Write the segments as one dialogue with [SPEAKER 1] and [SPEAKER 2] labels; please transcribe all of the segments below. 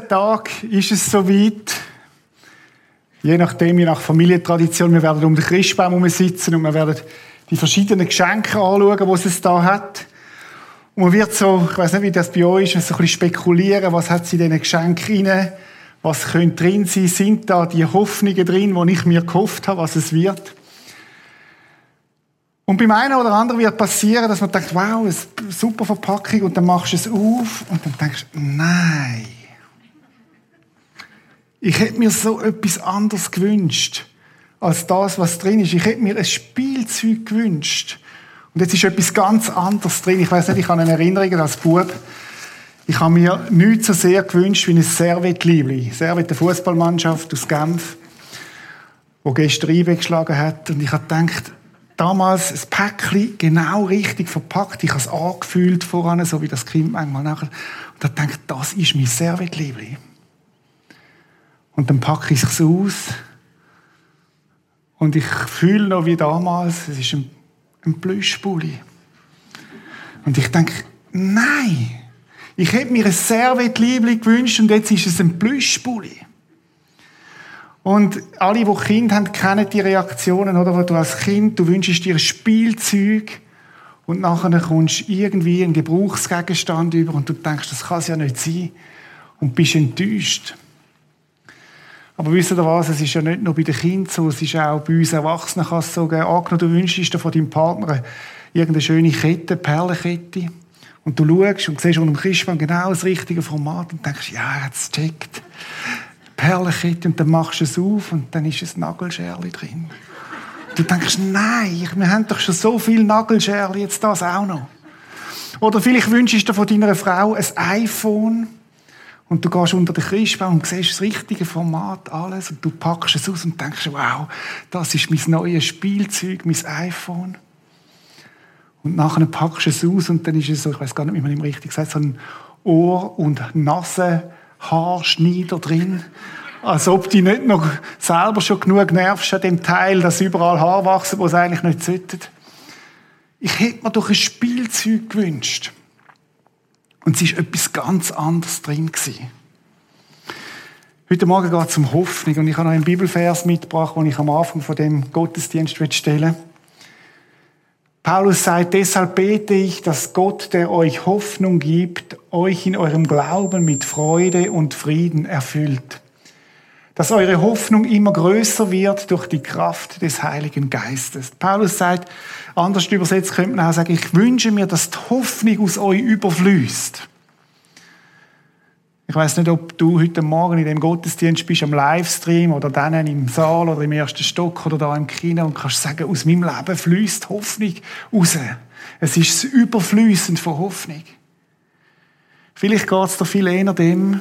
[SPEAKER 1] 13 Tagen ist es soweit. Je nachdem, je nach Familientradition, wir werden um den Christbaum sitzen und wir werden die verschiedenen Geschenke anschauen, die es da hat. Und man wird so, ich weiß nicht, wie das bei euch ist, so ein bisschen spekulieren, was hat sie in diesen Geschenken rein, was könnte drin sein, sind da die Hoffnungen drin, die ich mir gehofft habe, was es wird. Und beim einen oder anderen wird passieren, dass man denkt, wow, eine super Verpackung, und dann machst du es auf und dann denkst du, nein. Ich hätte mir so etwas anderes gewünscht, als das, was drin ist. Ich hätte mir ein Spielzeug gewünscht. Und jetzt ist etwas ganz anderes drin. Ich weiß nicht, ich habe eine Erinnerung als Bub. Ich habe mir nichts so sehr gewünscht wie ein Servet-Liebli. Servet, eine Fußballmannschaft aus Genf, wo gestern eingeschlagen hat. Und ich habe gedacht, damals ein Päckchen genau richtig verpackt. Ich habe es angefühlt voran, so wie das Kind manchmal nachher. Und habe gedacht, das ist mein Servet-Liebli. Und dann packe ich es aus. Und ich fühle noch wie damals, es ist ein, ein Plüschpulli. Und ich denke, nein, ich hätte mir ein Servet-Liebli gewünscht und jetzt ist es ein Plüschpulli. Und alle, die Kind haben, kennen die Reaktionen, oder? Wo du als Kind, du wünschst dir ein Spielzeug und nachher kommst du irgendwie einen Gebrauchsgegenstand über und du denkst, das kann es ja nicht sein und bist enttäuscht. Aber wisst ihr was? Es ist ja nicht nur bei den Kindern so, es ist auch bei uns Erwachsenen kann es so geben. Angenommen, du wünschst dir von deinem Partner irgendeine schöne Kette, Perlenkette. Und du schaust und siehst unter dem Christmann genau das richtige Format und denkst, ja, jetzt checkt. Perlenkette und dann machst du es auf und dann ist ein Nagelscherli drin. Du denkst, nein, wir haben doch schon so viel Nagelscherli, jetzt das auch noch. Oder vielleicht wünschst du dir von deiner Frau ein iPhone und du gehst unter den Christbaum und siehst das richtige Format, alles, und du packst es aus und denkst, wow, das ist mein neues Spielzeug, mein iPhone. Und nachher packst du es aus und dann ist es so, ich weiß gar nicht, wie man ihm richtig sagt, so ein Ohr- und Nasenhaarschneider drin. Als ob die nicht noch selber schon genug nervst an dem Teil, dass überall Haar wachsen, wo es eigentlich nicht sollten. Ich hätte mir doch ein Spielzeug gewünscht. Und es ist etwas ganz anderes drin gewesen. Heute Morgen geht es um Hoffnung und ich habe noch einen Bibelvers mitgebracht, den ich am Anfang von dem Gottesdienst stellen Paulus sagt, deshalb bete ich, dass Gott, der euch Hoffnung gibt, euch in eurem Glauben mit Freude und Frieden erfüllt. Dass eure Hoffnung immer größer wird durch die Kraft des Heiligen Geistes. Paulus sagt, Anders übersetzt könnte man auch sagen, ich wünsche mir, dass die Hoffnung aus euch überfließt. Ich weiß nicht, ob du heute Morgen in dem Gottesdienst bist, am Livestream oder dann im Saal oder im ersten Stock oder da im Kino und kannst sagen, aus meinem Leben fließt Hoffnung raus. Es ist überfließend von Hoffnung. Vielleicht geht es dir viel eher dem,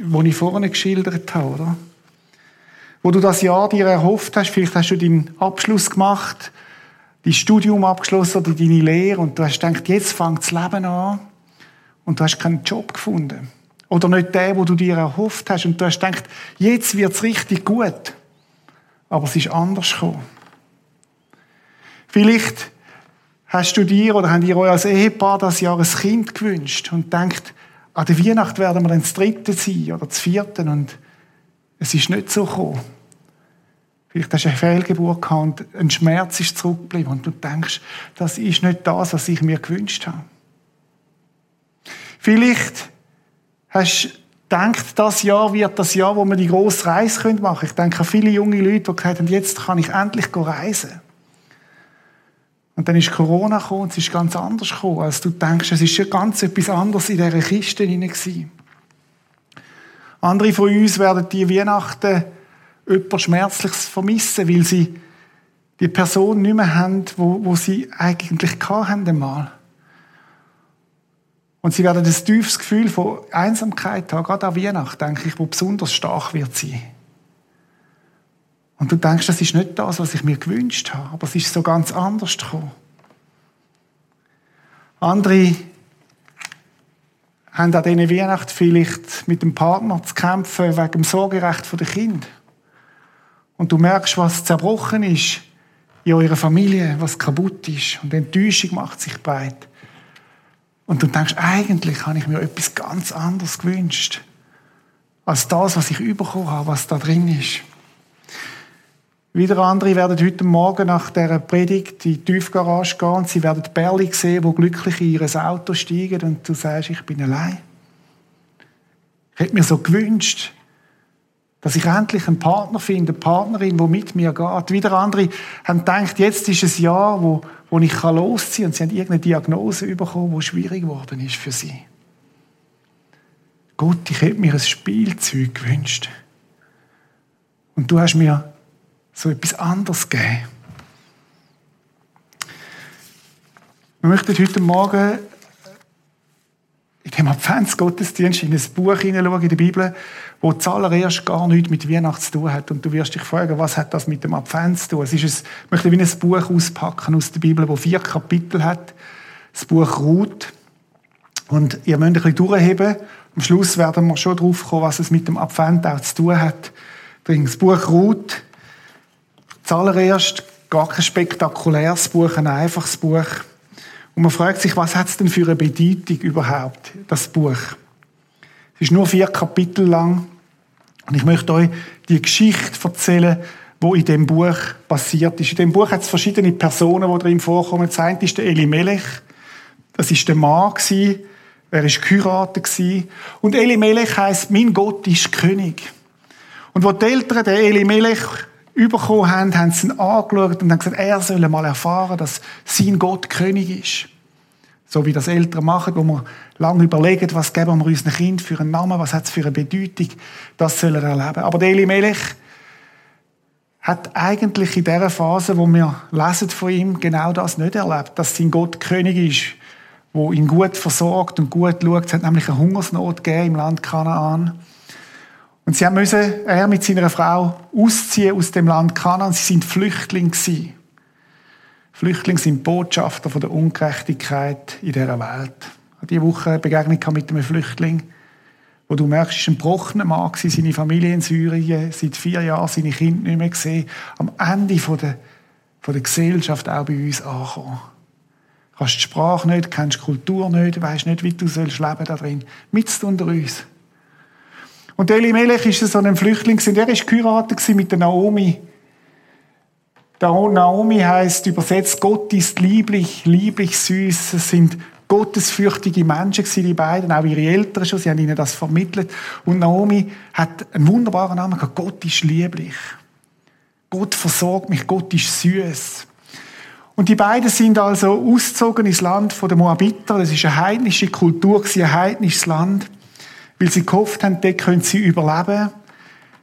[SPEAKER 1] was ich vorne geschildert habe, oder? Wo du das Jahr dir erhofft hast, vielleicht hast du deinen Abschluss gemacht, dein Studium abgeschlossen oder deine Lehre und du hast gedacht, jetzt fängt das Leben an und du hast keinen Job gefunden. Oder nicht den, wo du dir erhofft hast und du hast gedacht, jetzt wird es richtig gut. Aber es ist anders gekommen. Vielleicht hast du dir oder haben ihr euch als Ehepaar das Jahr ein Kind gewünscht und denkt, an der Weihnacht werden wir dann das dritte sein oder das vierte und es ist nicht so gekommen. Vielleicht hast du eine Fehlgeburt gehabt und ein Schmerz ist zurückgeblieben und du denkst, das ist nicht das, was ich mir gewünscht habe. Vielleicht hast du gedacht, das Jahr wird das Jahr, wo wir die grosse Reise machen können. Ich denke an viele junge Leute, die gesagt haben, jetzt kann ich endlich reisen. Und dann ist Corona gekommen und es ist ganz anders gekommen, als du denkst. Es ist schon ganz etwas anderes in dieser Kiste hinein. Andere von uns werden die Weihnachten jemand Schmerzliches vermissen, weil sie die Person nicht mehr haben, wo, wo sie eigentlich hatten einmal. Und sie werden das tiefes Gefühl von Einsamkeit haben, gerade an Weihnachten, denke ich, wo besonders stark wird sein. Und du denkst, das ist nicht das, was ich mir gewünscht habe, aber es ist so ganz anders gekommen. Andere haben an diesen Weihnachten vielleicht mit dem Partner zu kämpfen wegen dem Sorgerecht der Kinder und du merkst, was zerbrochen ist in eurer Familie, was kaputt ist und Enttäuschung macht sich breit. Und du denkst, eigentlich habe ich mir etwas ganz anderes gewünscht. als das, was ich bekommen habe, was da drin ist. Wieder andere werden heute Morgen nach dieser Predigt in die Tiefgarage gehen und sie werden Berli sehen, wo glücklich in ihr Auto steigen und du sagst, ich bin allein. Ich hätte mir so gewünscht, dass ich endlich einen Partner finde, eine Partnerin, die mit mir geht. Wieder andere haben gedacht, jetzt ist ein Jahr, wo, wo ich losziehen kann und sie haben irgendeine Diagnose bekommen, die schwierig geworden ist für sie. Gott, ich hätte mir ein Spielzeug gewünscht. Und du hast mir so etwas anderes gegeben. Wir möchten heute Morgen in dem Adventsgottesdienst in ein Buch hineinschauen in der Bibel, wo zuallererst gar nichts mit Weihnachten zu tun hat. Und du wirst dich fragen, was hat das mit dem Advent zu tun? Es ist ein, ich möchte wie ein Buch auspacken aus der Bibel, wo vier Kapitel hat. Das Buch Ruth. Und ihr müsst ein bisschen durchheben. Am Schluss werden wir schon drauf kommen, was es mit dem Advent auch zu tun hat. Das Buch Ruth Zuallererst gar kein spektakuläres Buch, ein einfaches Buch. Und man fragt sich, was hat es denn für eine Bedeutung überhaupt, das Buch? Es ist nur vier Kapitel lang. Und ich möchte euch die Geschichte erzählen, wo in dem Buch passiert ist. In dem Buch hat es verschiedene Personen, die drin vorkommen. Das eine ist der Eli Melech. Das ist der Mann Er ist geheiratet Und Eli Melech heisst, mein Gott ist König. Und wo die Eltern den Eli Melech bekommen haben, haben sie ihn angeschaut und haben gesagt, er soll mal erfahren, dass sein Gott König ist. So wie das Eltern machen, wo wir lange überlegen, was geben wir unseren Kind für einen Namen, was hat es für eine Bedeutung, das soll er erleben. Aber Eli Melech hat eigentlich in dieser Phase, wo wir lesen von ihm, genau das nicht erlebt, dass sein Gott König ist, wo ihn gut versorgt und gut schaut. Es hat nämlich eine Hungersnot gegeben im Land Kanaan. Und sie müssen, er mit seiner Frau, ausziehen aus dem Land Kanaan. Sie sind Flüchtlinge gewesen. Flüchtlinge sind Botschafter von der Ungerechtigkeit in dieser Welt. Diese Woche eine Begegnung mit einem Flüchtling, wo du merkst, ist ein gebrochener Mann gewesen, seine Familie in Syrien, seit vier Jahren seine Kinder nicht mehr gesehen, am Ende von der, von der Gesellschaft auch bei uns ankommen. Du kannst die Sprache nicht, kennst die Kultur nicht, weißt nicht, wie du sollst leben da drin. Mitst unter uns. Und Elimelech ist so ein Flüchtling er ist geheiratet mit der Naomi. Naomi heißt übersetzt Gott ist lieblich, lieblich süß. Es sind gottesfürchtige Menschen die beiden, auch ihre Eltern schon, sie haben ihnen das vermittelt. Und Naomi hat einen wunderbaren Namen gehabt. Gott ist lieblich. Gott versorgt mich, Gott ist süß. Und die beiden sind also ausgezogen ins Land der Moabiter. Das ist eine heidnische Kultur, ein heidnisches Land weil sie gehofft haben, dort können sie überleben.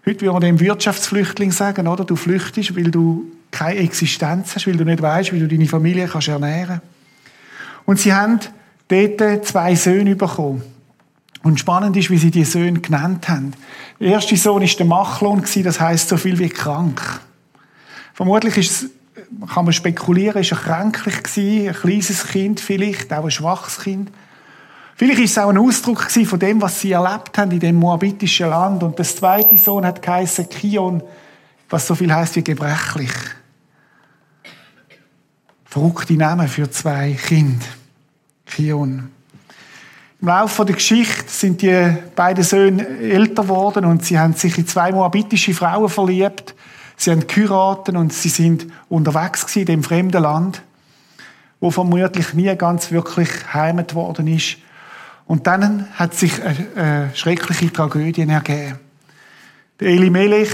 [SPEAKER 1] Heute würde man dem Wirtschaftsflüchtling sagen, oder? Du flüchtest, weil du keine Existenz hast, weil du nicht weißt, wie du deine Familie kannst ernähren Und sie haben dort zwei Söhne bekommen. Und spannend ist, wie sie die Söhne genannt haben. Der erste Sohn ist der Machlon, das heißt so viel wie krank. Vermutlich ist kann man spekulieren, ist er kränklich gewesen, ein kleines Kind vielleicht, auch ein schwaches Kind. Vielleicht ist es auch ein Ausdruck von dem, was sie erlebt haben in dem moabitischen Land. Und das zweite Sohn hat geheißen Kion, was so viel heißt wie gebrechlich. Verrückte Namen für zwei Kinder. Kion. Im Laufe der Geschichte sind die beiden Söhne älter geworden und sie haben sich in zwei moabitische Frauen verliebt. Sie haben geheiratet und sie sind unterwegs in dem fremden Land, wo vermutlich nie ganz wirklich heimat worden ist. Und dann hat sich eine, eine schreckliche Tragödie ergeben. Der Elimelech,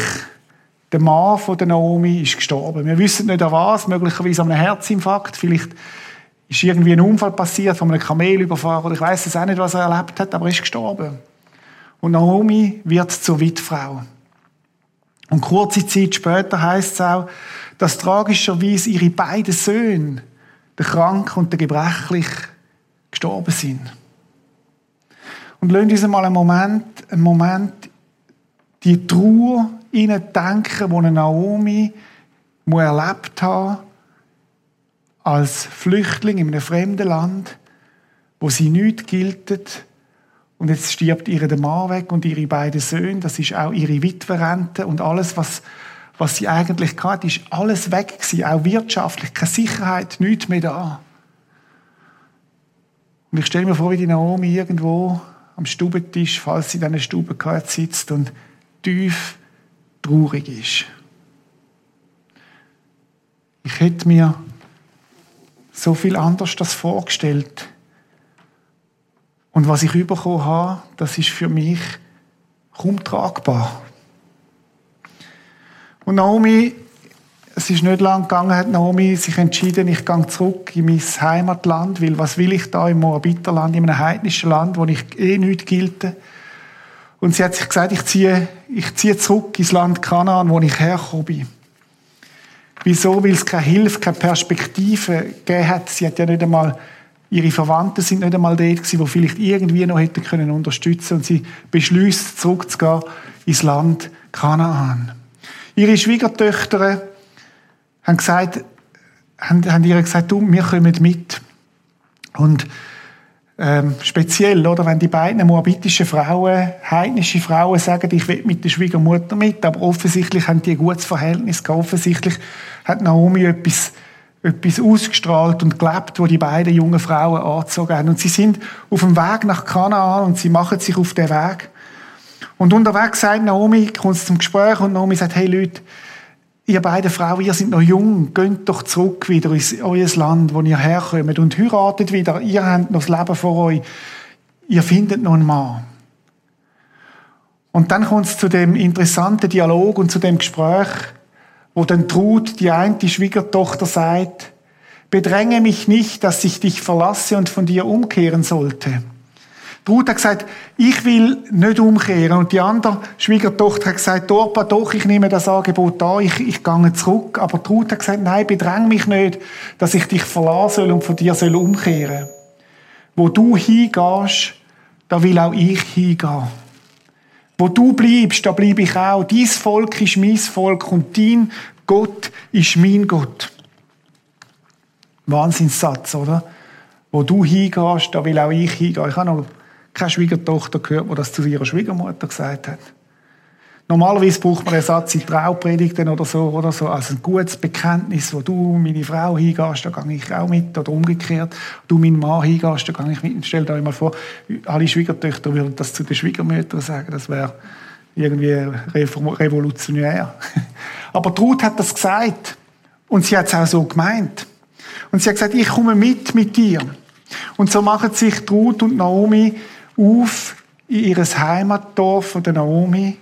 [SPEAKER 1] der Mann von der Naomi, ist gestorben. Wir wissen nicht an was, möglicherweise an einem Herzinfarkt. Vielleicht ist irgendwie ein Unfall passiert, von einem Kamel überfahren. Oder ich weiß es auch nicht, was er erlebt hat, aber er ist gestorben. Und Naomi wird zur Witfrau. Und kurze Zeit später heißt es auch, dass tragischerweise ihre beiden Söhne, der Krank und der Gebrechlich, gestorben sind. Und lasst uns mal einen Moment, einen Moment die Trauer denken, die Naomi erlebt hat, als Flüchtling in einem fremden Land, wo sie nicht gilt. Und jetzt stirbt ihr der Mann weg und ihre beiden Söhne. Das ist auch ihre Witwerrente und alles, was, was sie eigentlich hatte, ist alles weg gewesen. Auch wirtschaftlich, keine Sicherheit, nichts mehr da. Und ich stelle mir vor, wie die Naomi irgendwo am Stubentisch, falls sie in dieser Stube sitzt und tief traurig ist. Ich hätte mir so viel anders das vorgestellt. Und was ich bekommen habe, das ist für mich kaum tragbar. Und Naomi, es ist nicht lang gegangen, hat Naomi sich entschieden, ich gehe zurück in mein Heimatland, weil was will ich da im Moabiterland, in einem heidnischen Land, wo ich eh nicht gilte. Und sie hat sich gesagt, ich ziehe, ich ziehe zurück ins Land Kanaan, wo ich hergekommen bin. Wieso? Weil es keine Hilfe, keine Perspektive gegeben hat. Sie hat ja nicht einmal, ihre Verwandten sind nicht einmal dort gewesen, die vielleicht irgendwie noch hätten können unterstützen und sie beschließt, zurückzugehen ins Land Kanaan. Ihre Schwiegertöchter haben gesagt, haben, haben ihr gesagt, du, wir kommen mit. Und ähm, speziell, oder, wenn die beiden moabitischen Frauen, heidnische Frauen sagen, ich will mit der Schwiegermutter mit, aber offensichtlich haben die ein gutes Verhältnis gehabt. Offensichtlich hat Naomi etwas, etwas ausgestrahlt und gelebt, wo die beiden jungen Frauen angezogen haben. Und sie sind auf dem Weg nach Kanaan und sie machen sich auf den Weg. Und unterwegs sagt Naomi, kommt zum Gespräch und Naomi sagt, hey Leute, ihr beiden Frauen, ihr seid noch jung, geht doch zurück wieder in euer Land, wo ihr herkommt und heiratet wieder. Ihr habt noch das Leben vor euch. Ihr findet noch einen Mann. Und dann kommt es zu dem interessanten Dialog und zu dem Gespräch, wo dann Trud, die eine die Schwiegertochter, sagt, bedränge mich nicht, dass ich dich verlasse und von dir umkehren sollte. Ruth hat gesagt, ich will nicht umkehren. Und die andere Schwiegertochter hat gesagt, Dorpa, doch, ich nehme das Angebot an, ich, ich gehe zurück. Aber Ruth hat gesagt, nein, bedräng mich nicht, dass ich dich verlassen soll und von dir soll umkehren. Wo du hingehst, da will auch ich hingehen. Wo du bleibst, da bleibe ich auch. Dies Volk ist mein Volk und dein Gott ist mein Gott. Wahnsinnssatz, oder? Wo du hingehst, da will auch ich hingehen. Ich habe noch keine Schwiegertochter gehört, die das zu ihrer Schwiegermutter gesagt hat. Normalerweise braucht man einen Satz in Traupredigten oder so, oder so, also ein gutes Bekenntnis, wo du meine Frau hingehst, da gehe ich auch mit, oder umgekehrt, du meinen Mann hingehst, da gehe ich mit. Stell dir einmal vor, alle Schwiegertöchter würden das zu den Schwiegermüttern sagen, das wäre irgendwie revolutionär. Aber Ruth hat das gesagt und sie hat es auch so gemeint. Und sie hat gesagt, ich komme mit mit dir. Und so machen sich Ruth und Naomi auf in ihr Heimatdorf von der Naomi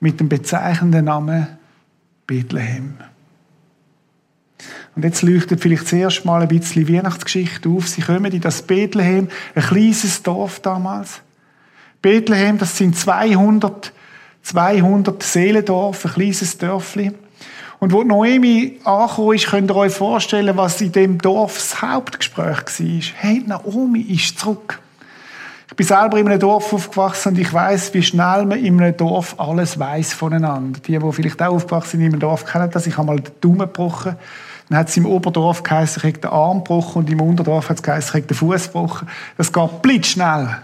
[SPEAKER 1] mit dem bezeichnenden Namen Bethlehem. Und jetzt leuchtet vielleicht zuerst mal ein bisschen Weihnachtsgeschichte auf. Sie kommen in das Bethlehem, ein kleines Dorf damals. Bethlehem, das sind 200, 200 Seelendorf, ein kleines Dörfli. Und wo Noemi angekommen ist, könnt ihr euch vorstellen, was in dem Dorf das Hauptgespräch war. Hey, Naomi ist zurück. Ich bin selber in einem Dorf aufgewachsen und ich weiß, wie schnell man in einem Dorf alles weiß voneinander. Die, die vielleicht auch aufgewachsen sind in einem Dorf, kennen das. Ich habe mal den Daumen gebrochen. Dann hat es im Oberdorf geheißen, ich habe den Arm gebrochen und im Unterdorf hat es geheißen, ich habe den Fuß gebrochen. Das geht blitzschnell.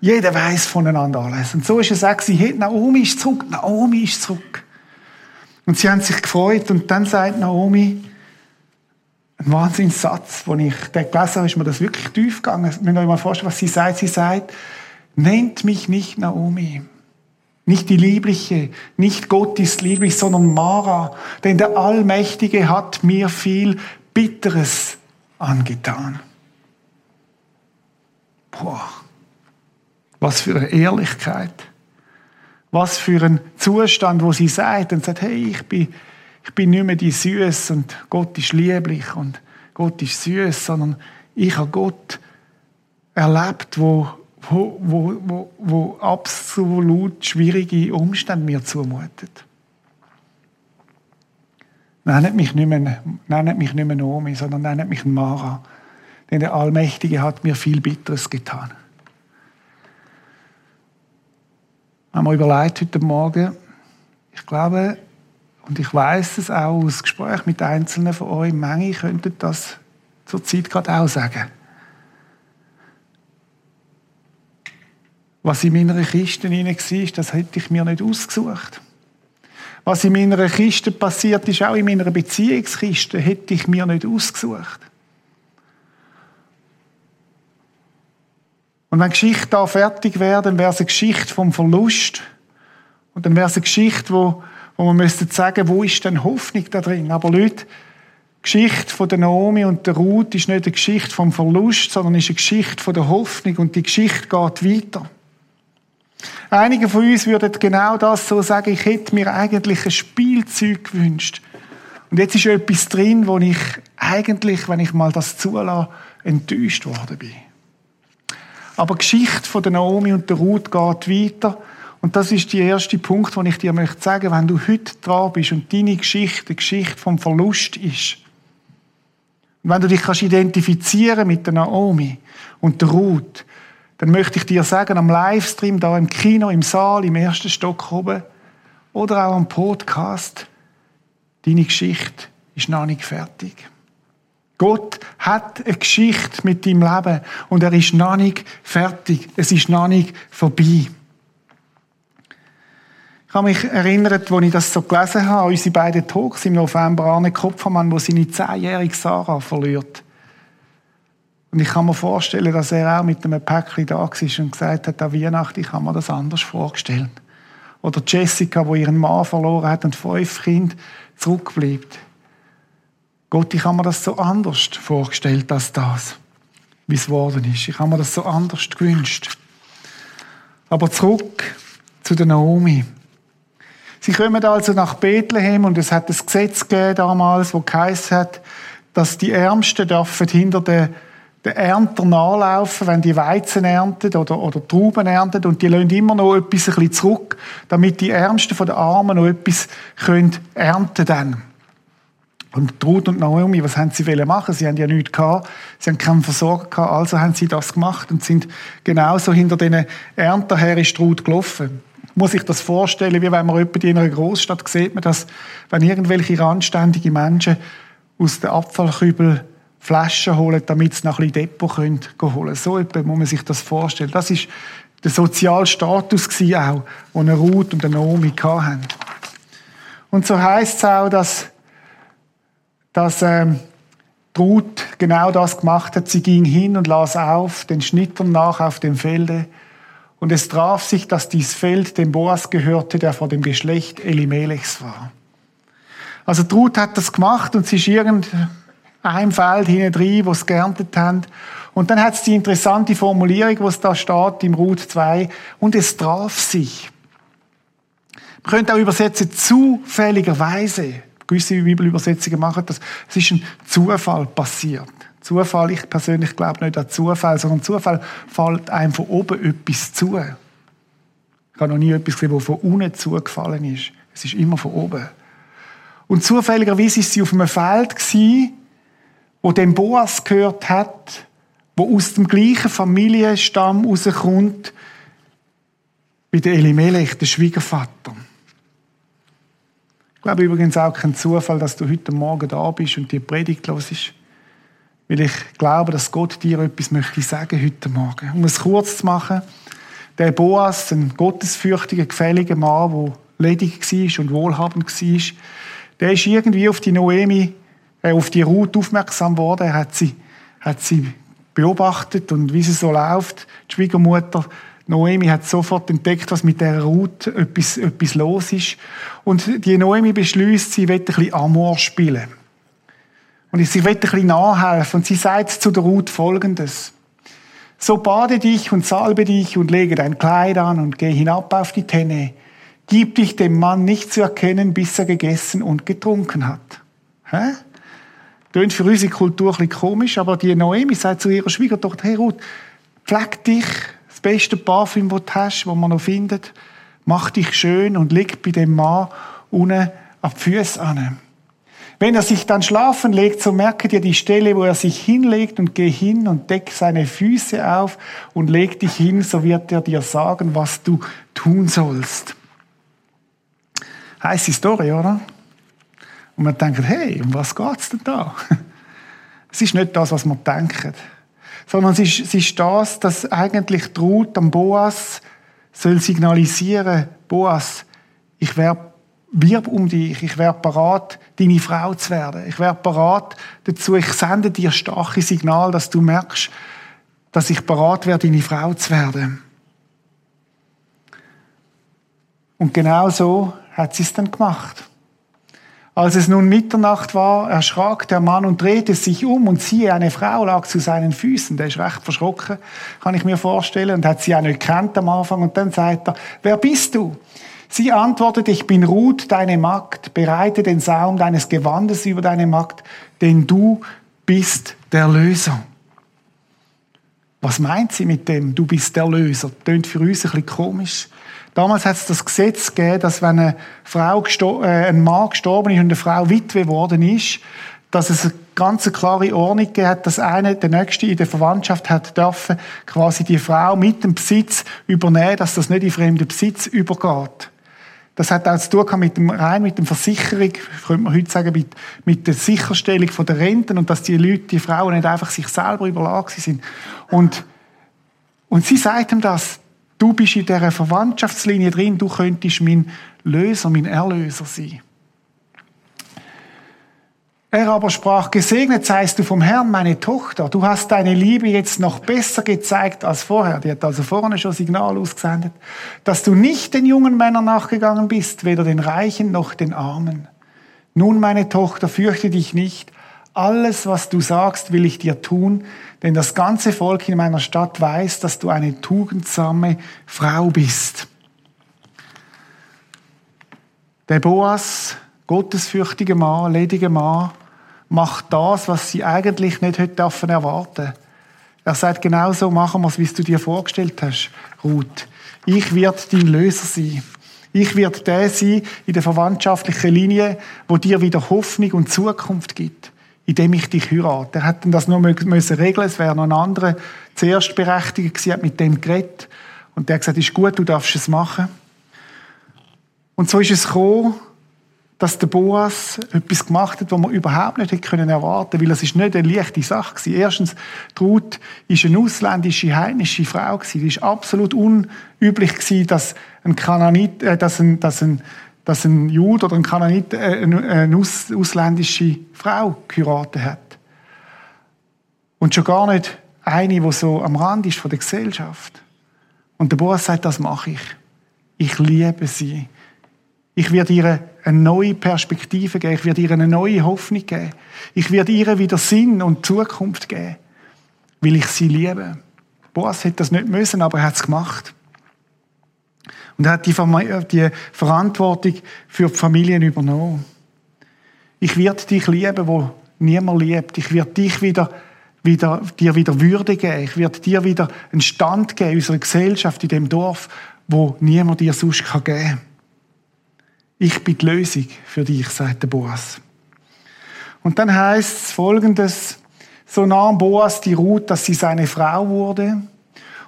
[SPEAKER 1] Jeder weiß voneinander alles. Und so ist es auch gewesen. Naomi ist zurück, Naomi ist zurück. Und sie haben sich gefreut und dann sagt Naomi, ein Wahnsinnssatz, als ich den gelesen habe, ist mir das wirklich tief gegangen. Ich müsst euch mal vorstellen, was sie sagt. Sie sagt, nennt mich nicht Naomi. Nicht die Liebliche, nicht Gott ist lieblich, sondern Mara. Denn der Allmächtige hat mir viel Bitteres angetan. Boah, was für eine Ehrlichkeit. Was für ein Zustand, wo sie sagt und sagt, hey, ich bin ich bin nicht mehr die Süß und Gott ist lieblich und Gott ist süß, sondern ich habe Gott erlebt, wo, wo, wo, wo, wo absolut schwierige Umstände mir zumutet. Nennt mich nicht mehr, nennt mich nicht mehr Naomi, sondern nennt mich Mara. Denn der Allmächtige hat mir viel Bitteres getan. Haben wir überlegt heute Morgen, ich glaube, und ich weiß es auch aus Gesprächen mit Einzelnen von euch, manche könnten das zur Zeit gerade auch sagen. Was in meiner Kiste war, das hätte ich mir nicht ausgesucht. Was in meiner Kiste passiert ist, auch in meiner Beziehungskiste, hätte ich mir nicht ausgesucht. Und wenn Geschichte da fertig wäre, dann wäre es eine Geschichte vom Verlust. Und dann wäre es eine Geschichte, wo, wo man müsste sagen, wo ist denn Hoffnung da drin? Aber Leute, die Geschichte von der Naomi und der Ruth ist nicht eine Geschichte vom Verlust, sondern ist eine Geschichte von der Hoffnung und die Geschichte geht weiter. Einige von uns würden genau das so sagen, ich hätte mir eigentlich ein Spielzeug gewünscht. Und jetzt ist etwas drin, wo ich eigentlich, wenn ich mal das zulasse, enttäuscht worden bin. Aber die Geschichte von der Naomi und der Ruth geht weiter. Und das ist der erste Punkt, den ich dir möchte sagen, wenn du heute dran bist und deine Geschichte die Geschichte vom Verlust ist. Und wenn du dich kannst identifizieren mit der Naomi und der Ruth, dann möchte ich dir sagen, am Livestream, da im Kino, im Saal, im ersten Stock oben, oder auch am Podcast, deine Geschichte ist noch nicht fertig. Gott hat eine Geschichte mit deinem Leben und er ist noch nicht fertig. Es ist noch nicht vorbei. Ich habe mich erinnert, als ich das so gelesen habe, unsere beiden Talks im November, Arne Kopfermann, wo seine zehnjährige Sarah verliert. Und ich kann mir vorstellen, dass er auch mit einem Päckchen da war und gesagt hat, an Weihnachten, ich habe mir das anders vorgestellt. Oder Jessica, die ihren Mann verloren hat und fünf Kinder zurückbleibt. Gott, ich habe mir das so anders vorgestellt als das, wie es geworden ist. Ich habe mir das so anders gewünscht. Aber zurück zu der Naomi. Sie kommen also nach Bethlehem und es hat ein Gesetz gegeben damals, wo geheißen hat, dass die Ärmsten dürfen hinter den der Ernter nachlaufen, wenn die Weizen ernten oder, oder Trauben ernten und die lassen immer noch etwas ein bisschen zurück, damit die Ärmsten von den Armen noch etwas können ernten dann. Und Ruth und Naomi, was haben sie machen? Sie haben ja nichts gehabt, sie haben keinen Versorger gehabt, also haben sie das gemacht und sind genauso hinter diesen Ernten her ist Ruth gelaufen. Muss ich das vorstellen, wie wenn man jemand in einer Großstadt sieht, man das, wenn irgendwelche randständige Menschen aus den Abfallkübel Flaschen holen, damit sie nach ein bisschen Depot können holen So etwas muss man sich das vorstellen. Das ist der soziale Status den Ruth und eine Naomi hatten. Und so heißt es auch, dass, dass ähm, Ruth genau das gemacht hat. Sie ging hin und las auf, den Schnittern nach auf dem Felde. Und es traf sich, dass dies Feld dem Boas gehörte, der vor dem Geschlecht Elimelechs war. Also Ruth hat das gemacht und sie ist irgend einem Feld hinten drin, wo sie geerntet haben. Und dann hat es die interessante Formulierung, wo es da steht im Ruth 2, und es traf sich. Man könnte auch übersetzen, zufälligerweise. Gewisse Bibelübersetzungen machen das. Es ist ein Zufall passiert. Zufall, ich persönlich glaube nicht an Zufall, sondern Zufall fällt einem von oben etwas zu. Ich habe noch nie etwas gesehen, das von unten zugefallen ist. Es ist immer von oben. Und zufälligerweise ist sie auf einem Feld wo dem Boas gehört hat, wo aus dem gleichen Familienstamm rauskommt wie der Elimelech, der Schwiegervater. Ich glaube übrigens auch kein Zufall, dass du heute Morgen da bist und die Predigt los ist. Weil ich glaube, dass Gott dir etwas möchte sagen heute Morgen. Um es kurz zu machen, der Boas, ein gottesfürchtiger, gefälliger Mann, der ledig war und wohlhabend war, der ist irgendwie auf die Noemi äh, auf die Ruth aufmerksam geworden. Er hat sie, hat sie beobachtet und wie sie so läuft. Die Schwiegermutter Noemi hat sofort entdeckt, was mit der Ruth etwas, etwas los ist. Und die Noemi beschließt, sie will ein bisschen Amor spielen. Und sie will ein bisschen nachhelfen. Und sie sagt zu der Ruth Folgendes. So bade dich und salbe dich und lege dein Kleid an und geh hinab auf die Tenne. Gib dich dem Mann nicht zu erkennen, bis er gegessen und getrunken hat. Hä? Tönt für unsere Kultur ein bisschen komisch, aber die Noemi sagt zu ihrer Schwiegertochter, hey Ruth, pfleg dich, das beste Parfüm, das du hast, das man noch findet, mach dich schön und leg bei dem Mann unten auf die Füße an. Wenn er sich dann schlafen legt, so merke dir die Stelle, wo er sich hinlegt und geh hin und deck seine Füße auf und leg dich hin, so wird er dir sagen, was du tun sollst. Heiße Story, oder? Und man denkt, hey, um was geht's denn da? Es ist nicht das, was man denkt, sondern es ist, es ist das, dass eigentlich Ruth am Boas soll signalisieren, Boas, ich wäre wirb um dich, ich wäre parat, deine Frau zu werden. Ich wäre parat dazu, ich sende dir starke Signal, dass du merkst, dass ich bereit werde, deine Frau zu werden. Und genau so hat sie es dann gemacht. Als es nun Mitternacht war, erschrak der Mann und drehte sich um und siehe, eine Frau lag zu seinen Füßen. Der ist recht verschrocken, kann ich mir vorstellen, und hat sie auch nicht gekannt am Anfang. Und dann sagt er, wer bist du? Sie antwortet, ich bin Ruth, deine Magd, bereite den Saum deines Gewandes über deine Magd, denn du bist der Löser. Was meint sie mit dem, du bist der Löser? Das klingt für uns ein bisschen komisch. Damals hat es das Gesetz gegeben, dass wenn eine Frau äh, ein Mann gestorben ist und eine Frau Witwe geworden ist, dass es eine ganz klare Ordnung gegeben hat, dass einer, der Nächste in der Verwandtschaft hat dürfen, quasi die Frau mit dem Besitz übernehmen, dass das nicht in fremden Besitz übergeht. Das hat auch zu tun mit dem, rein mit der Versicherung, könnte man heute sagen, mit, mit der Sicherstellung von der Renten und dass die Leute, die Frauen nicht einfach sich selber überlagen sind. Und, und sie sagt ihm das, Du bist in dieser Verwandtschaftslinie drin, du könntest mein Löser, mein Erlöser sein. Er aber sprach, gesegnet seist du vom Herrn, meine Tochter. Du hast deine Liebe jetzt noch besser gezeigt als vorher. Die hat also vorne schon Signal ausgesendet, dass du nicht den jungen Männern nachgegangen bist, weder den Reichen noch den Armen. Nun, meine Tochter, fürchte dich nicht. Alles, was du sagst, will ich dir tun, denn das ganze Volk in meiner Stadt weiß, dass du eine tugendsame Frau bist. Der Boas, gottesfürchtige Mann, ledige Mann, macht das, was sie eigentlich nicht hätte dürfen erwarten. Er sagt genauso, machen wir es, wie du dir vorgestellt hast, Ruth. Ich werde dein Löser sein. Ich werde der sein in der verwandtschaftlichen Linie, wo dir wieder Hoffnung und Zukunft gibt indem ich dich heirate. Er hätte das nur müssen regeln Es wäre noch ein anderer zuerst berechtigt gewesen, hat mit dem geredet. Und der hat gesagt, ist gut, du darfst es machen. Und so ist es gekommen, dass der Boas etwas gemacht hat, was man überhaupt nicht hätte erwarten können, weil es ist nicht eine leichte Sache gewesen. Erstens, Ruth ist eine ausländische, heidnische Frau. Es ist absolut unüblich gewesen, dass ein Kananit, äh, dass ein, dass ein dass ein Jude oder ein Kananit äh, eine ausländische Frau geheiratet hat. Und schon gar nicht eine, die so am Rand ist von der Gesellschaft. Und der Boas sagt, das mache ich. Ich liebe sie. Ich werde ihr eine neue Perspektive geben. Ich werde ihr eine neue Hoffnung geben. Ich werde ihr wieder Sinn und Zukunft geben, weil ich sie liebe. Boas hätte das nicht müssen, aber er hat es gemacht. Und er hat die, die Verantwortung für die Familien übernommen. Ich werde dich lieben, wo niemand liebt. Ich werde dich wieder, wieder, dir wieder Würde geben. Ich werde dir wieder einen Stand geben unserer Gesellschaft, in dem Dorf, wo niemand dir sonst geben kann. Ich bin die Lösung für dich, sagt der Boas. Und dann heißt es folgendes, so nahm Boas die Ruth, dass sie seine Frau wurde.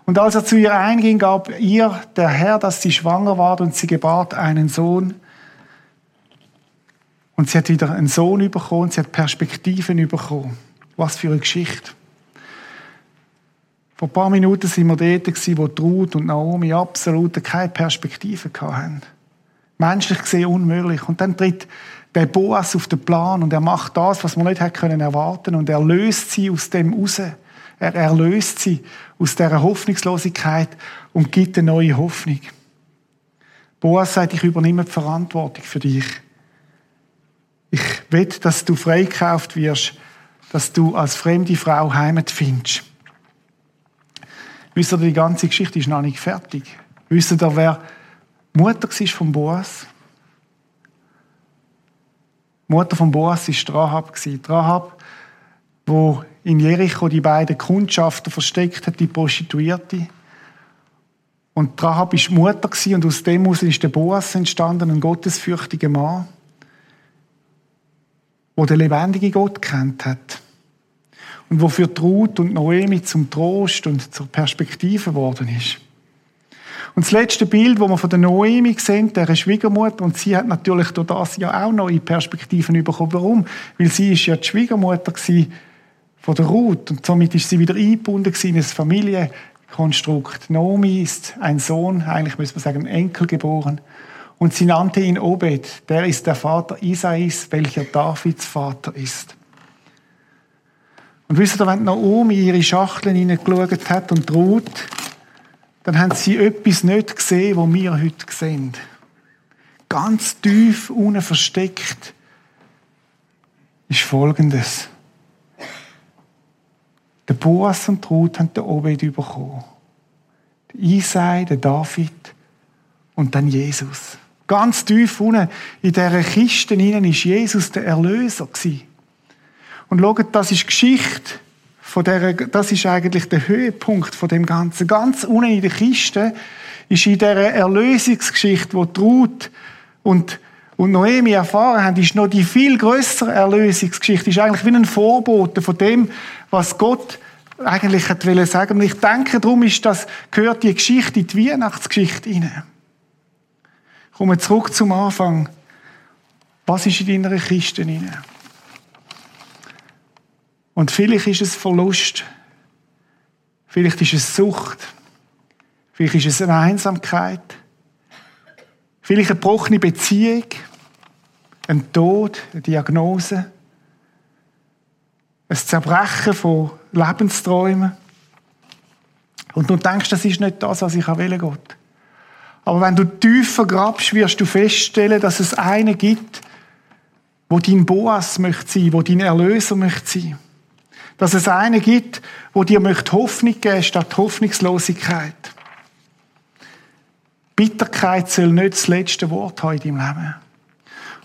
[SPEAKER 1] Und als er zu ihr einging, gab ihr der Herr, dass sie schwanger war und sie gebat einen Sohn. Und sie hat wieder einen Sohn bekommen, sie hat Perspektiven bekommen. Was für eine Geschichte. Vor ein paar Minuten waren wir dort, wo Ruth und Naomi absolut keine Perspektive hatten. Menschlich gesehen unmöglich. Und dann tritt der Boas auf den Plan und er macht das, was man nicht hätte erwarten können und er löst sie aus dem raus. Er erlöst sie aus dieser Hoffnungslosigkeit und gibt eine neue Hoffnung. Boas sagt, ich übernehme die Verantwortung für dich. Ich will, dass du freikauft wirst, dass du als fremde Frau Heimat findest. Wisst ihr, die ganze Geschichte ist noch nicht fertig. Wisst ihr, wer Mutter war von Boas? Die Mutter von Boas war Rahab. Rahab, wo in Jericho die beiden Kundschafter versteckt hat, die Prostituierte. Und Rahab war Mutter und aus dem heraus ist der Boas entstanden, ein gottesfürchtiger Mann, der den lebendigen Gott kennt hat. Und wofür Ruth und Noemi zum Trost und zur Perspektive geworden ist. Und das letzte Bild, das wir von der Noemi sehen, der Schwiegermutter, und sie hat natürlich durch das ja auch neue Perspektiven bekommen. Warum? Weil sie ist ja die Schwiegermutter von der Ruth. Und somit ist sie wieder eingebunden in ein Familienkonstrukt. Nomi ist ein Sohn, eigentlich müsste man sagen, ein Enkel geboren. Und sie nannte ihn Obed. Der ist der Vater Isais, welcher Davids Vater ist. Und wisst ihr, wenn Naomi ihre Schachteln hineingeschaut hat und droht, dann haben sie etwas nicht gesehen, was wir heute sehen. Ganz tief unten versteckt ist Folgendes. Der Boas und Ruth haben den Obed bekommen. Der Isai, der David und dann Jesus. Ganz tief unten in dieser Kiste hinein ist Jesus der Erlöser Und schaut, das ist Geschichte von der, das ist eigentlich der Höhepunkt von dem Ganzen. Ganz unten in der Kiste ist in dieser Erlösungsgeschichte, wo Ruth und, und Noemi erfahren haben, ist noch die viel größere Erlösungsgeschichte. Ist eigentlich wie ein Vorbote von dem, was Gott eigentlich hat sagen. Und ich denke, darum ist das, gehört die Geschichte die Weihnachtsgeschichte hinein. Kommen wir zurück zum Anfang. Was ist in deiner Kiste hinein? Und vielleicht ist es Verlust. Vielleicht ist es Sucht. Vielleicht ist es eine Einsamkeit. Vielleicht eine gebrochene Beziehung. Ein Tod, eine Diagnose. Ein Zerbrechen von Lebensträumen. Und du denkst, das ist nicht das, was ich will, Gott. Aber wenn du tiefer grabst, wirst du feststellen, dass es einen gibt, wo dein Boas möchte sein, wo dein Erlöser möchte sein. Dass es einen gibt, wo dir möchte Hoffnung geben statt Hoffnungslosigkeit. Bitterkeit soll nicht das letzte Wort haben in deinem Leben.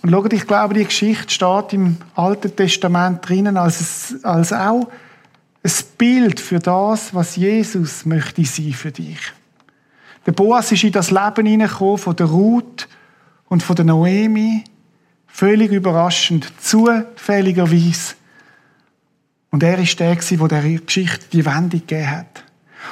[SPEAKER 1] Und schau, ich glaube, die Geschichte steht im Alten Testament drinnen als, als auch ein Bild für das, was Jesus möchte sein für dich. Der Boas ist in das Leben hineingekommen von der Ruth und von der Noemi. Völlig überraschend, zufälligerweise. Und er ist der, der der Geschichte die Wendung gegeben hat.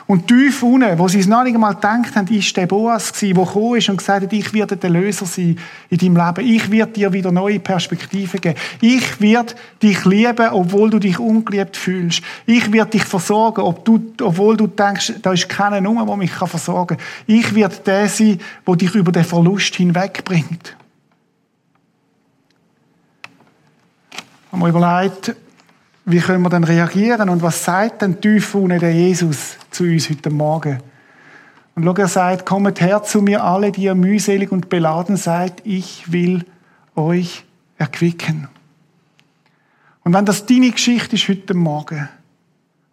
[SPEAKER 1] Und tief unten, wo sie es noch nicht einmal gedacht haben, ist der Boas gewesen, der gekommen ist und gesagt hat, ich werde der Löser sein in deinem Leben. Ich werde dir wieder neue Perspektiven geben. Ich werde dich lieben, obwohl du dich ungeliebt fühlst. Ich werde dich versorgen, ob du, obwohl du denkst, da ist keiner Nummer, der mich versorgen kann. Ich werde der sein, der dich über den Verlust hinwegbringt. Ich habe mir überlegt, wie können wir dann reagieren und was sagt denn tief unten der Jesus zu uns heute Morgen? Und schau, er sagt, kommet her zu mir alle, die ihr mühselig und beladen seid, ich will euch erquicken. Und wenn das deine Geschichte ist heute Morgen,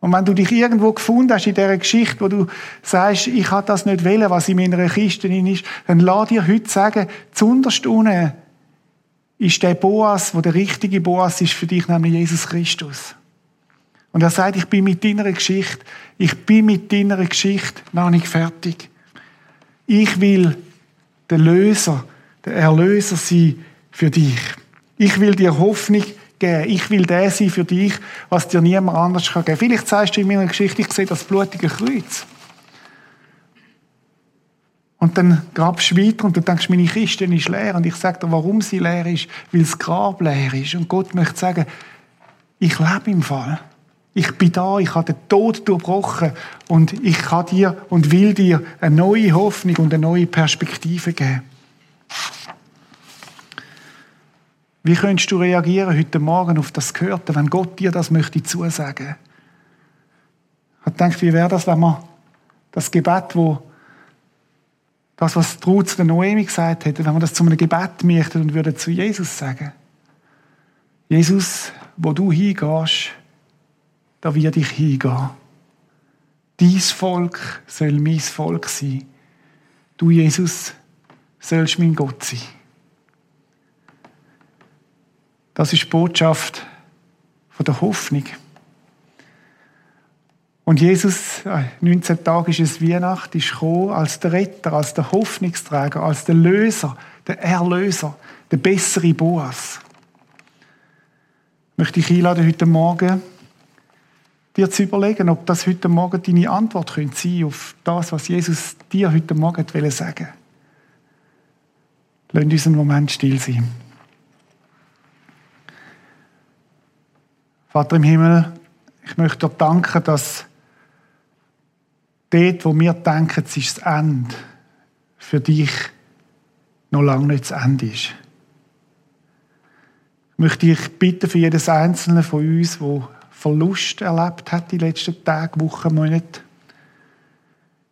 [SPEAKER 1] und wenn du dich irgendwo gefunden hast in dieser Geschichte, wo du sagst, ich habe das nicht wählen, was in meiner Kiste ist, dann lass dir heute sagen, zunderst unten ist der Boas, wo der richtige Boas ist für dich, nämlich Jesus Christus. Und er sagt, ich bin mit deiner Geschichte, ich bin mit deiner Geschichte noch nicht fertig. Ich will der Löser, der Erlöser sein für dich. Ich will dir Hoffnung geben. Ich will der sein für dich, was dir niemand anders geben kann. Vielleicht sagst du in meiner Geschichte, ich sehe das blutige Kreuz. Und dann grabst du weiter und du denkst, meine Kiste ist leer. Und ich sage dir, warum sie leer ist. Weil das Grab leer ist. Und Gott möchte sagen, ich lebe im Fall. Ich bin da, ich habe den Tod durchbrochen und ich kann dir und will dir eine neue Hoffnung und eine neue Perspektive geben. Wie könntest du reagieren heute Morgen auf das Gehörte, wenn Gott dir das möchte zusagen? Ich habe gedacht, wie wäre das, wenn man das Gebet, wo das, was Ruth zu der Noemi gesagt hätte, wenn wir das zu einem Gebet möchten und würden zu Jesus sagen. Jesus, wo du hingehst, da werde ich hingehen. Dies Volk soll mein Volk sein. Du, Jesus, sollst mein Gott sein. Das ist die Botschaft von der Hoffnung. Und Jesus, 19 äh, Tage ist es Weihnacht, ist gekommen als der Retter, als der Hoffnungsträger, als der Löser, der Erlöser, der bessere Boas. Ich möchte dich einladen, heute Morgen dir zu überlegen, ob das heute Morgen deine Antwort könnte sein auf das, was Jesus dir heute Morgen will sagen Lass uns einen Moment still sein. Vater im Himmel, ich möchte dir danken, dass dort, wo wir denken, es ist das Ende, für dich noch lange nicht das Ende ist. Ich möchte dich bitten für jedes Einzelne von uns, wo Verlust erlebt hat die letzten Tage, Wochen, Monate.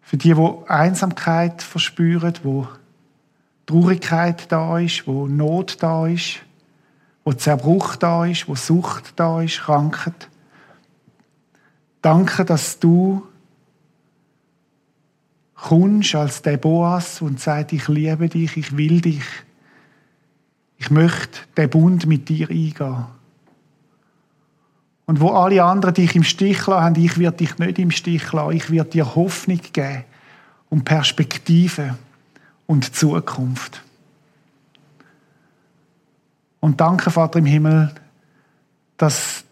[SPEAKER 1] Für die, die Einsamkeit verspüren, wo Traurigkeit da ist, wo Not da ist, wo Zerbruch da ist, wo Sucht da ist, Krankheit. Danke, dass du kommst als der Boas und sagst, ich liebe dich, ich will dich. Ich möchte den Bund mit dir eingehen. Und wo alle anderen dich im Stich lassen ich werde dich nicht im Stich lassen. Ich werde dir Hoffnung geben und Perspektive und Zukunft. Und danke, Vater im Himmel, dass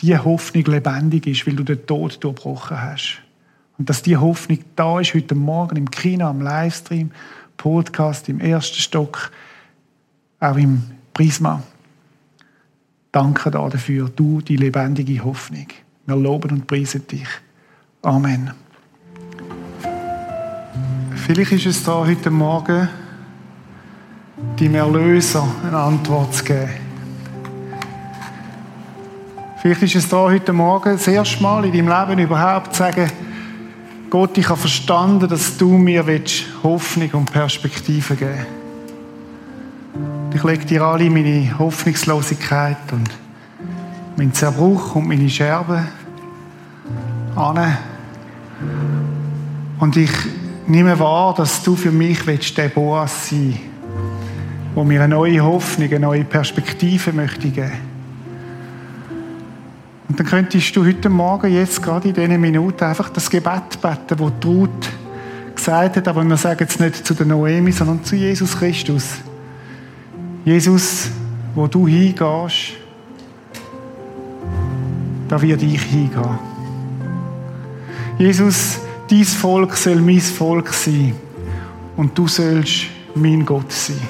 [SPEAKER 1] die Hoffnung lebendig ist, weil du den Tod durchbrochen hast. Und dass die Hoffnung da ist heute Morgen im Kino, am Livestream, Podcast, im ersten Stock, auch im Prisma. Danke dafür, du, die lebendige Hoffnung. Wir loben und preisen dich. Amen. Vielleicht ist es da heute Morgen, dem Erlöser eine Antwort zu geben. Vielleicht ist es da heute Morgen das erste Mal in deinem Leben überhaupt zu sagen, Gott, ich habe verstanden, dass du mir Hoffnung und Perspektive geben willst. Ich lege dir alle meine Hoffnungslosigkeit und meinen Zerbruch und meine Scherben an. Und ich nehme wahr, dass du für mich willst, der Boas sein wo mir eine neue Hoffnung, eine neue Perspektive möchte geben. Dann könntest du heute Morgen, jetzt gerade in diesen Minuten, einfach das Gebet beten, das Ruth gesagt hat, aber wir sagen es nicht zu der Noemi, sondern zu Jesus Christus. Jesus, wo du hingehst, da wird ich hingehen. Jesus, dein Volk soll mein Volk sein und du sollst mein Gott sein.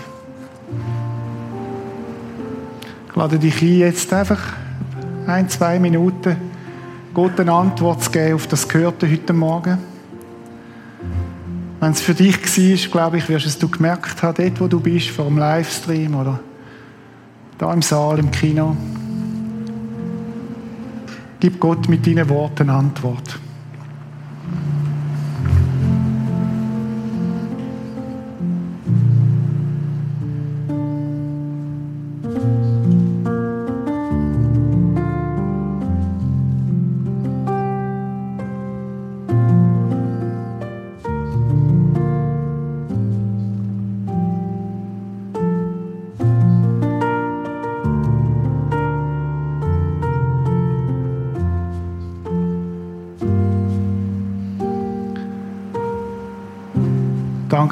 [SPEAKER 1] Ich lade dich ein, jetzt einfach ein, zwei Minuten Gott eine Antwort zu geben auf das Gehörte heute Morgen. Wenn es für dich war, glaube ich, wirst es du gemerkt haben, dort wo du bist, vor dem Livestream oder da im Saal, im Kino. Gib Gott mit deinen Worten eine Antwort.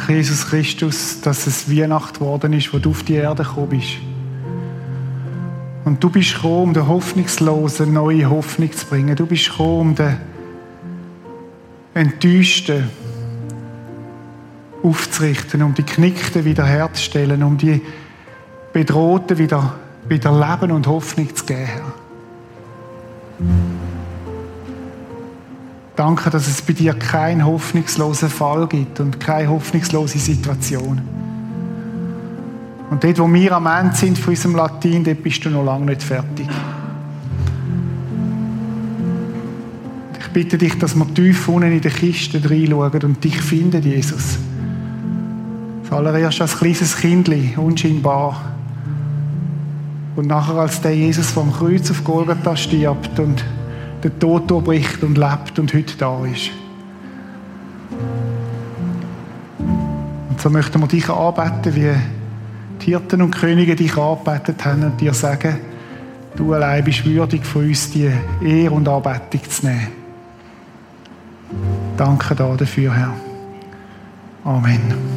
[SPEAKER 1] Danke, Jesus Christus, dass es Weihnacht geworden ist, wo du auf die Erde gekommen bist. Und du bist gekommen, um den Hoffnungslosen neue Hoffnung zu bringen. Du bist gekommen, um den Enttäuschten aufzurichten, um die Knickten wiederherzustellen, um die Bedrohten wieder, wieder Leben und Hoffnung zu geben. Danke, dass es bei dir keinen hoffnungslosen Fall gibt und keine hoffnungslose Situation. Und dort, wo wir am Ende sind von unserem Latin, dort bist du noch lange nicht fertig. Ich bitte dich, dass wir tief unten in die Kiste reinschauen und dich finden, Jesus. Zuallererst als kleines Kindli, unscheinbar. Und nachher als der Jesus, der am Kreuz auf Golgatha stirbt und den Tod durchbricht und lebt und heute da ist. Und so möchten wir dich anbeten, wie die Hirten und Könige dich angebetet haben und dir sagen, du allein bist würdig von uns, die Ehre und Anbetung zu nehmen. Danke dafür, Herr. Amen.